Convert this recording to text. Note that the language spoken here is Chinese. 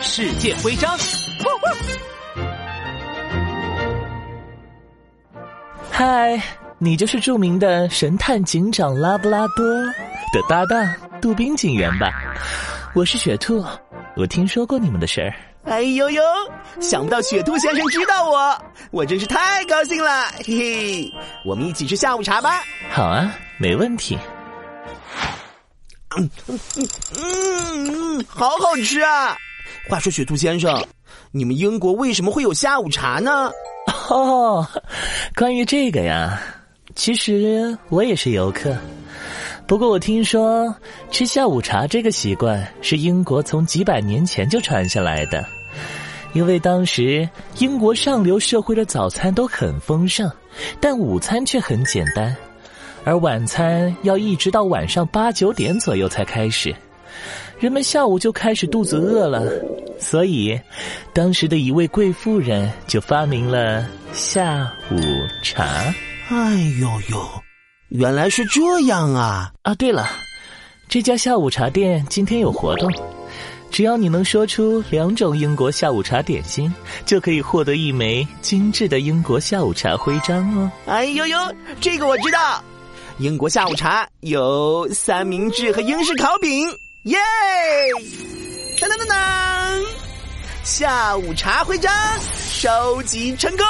世界徽章。嗨，你就是著名的神探警长拉布拉多的搭档杜宾警员吧？我是雪兔，我听说过你们的事儿。哎呦呦，想不到雪兔先生知道我，我真是太高兴了，嘿嘿。我们一起吃下午茶吧。好啊，没问题。嗯嗯嗯，好好吃啊！话说，雪兔先生，你们英国为什么会有下午茶呢？哦，关于这个呀，其实我也是游客。不过我听说吃下午茶这个习惯是英国从几百年前就传下来的，因为当时英国上流社会的早餐都很丰盛，但午餐却很简单，而晚餐要一直到晚上八九点左右才开始。人们下午就开始肚子饿了，所以当时的一位贵妇人就发明了下午茶。哎呦呦，原来是这样啊！啊，对了，这家下午茶店今天有活动，只要你能说出两种英国下午茶点心，就可以获得一枚精致的英国下午茶徽章哦。哎呦呦，这个我知道，英国下午茶有三明治和英式烤饼。耶！当当当当！下午茶徽章收集成功。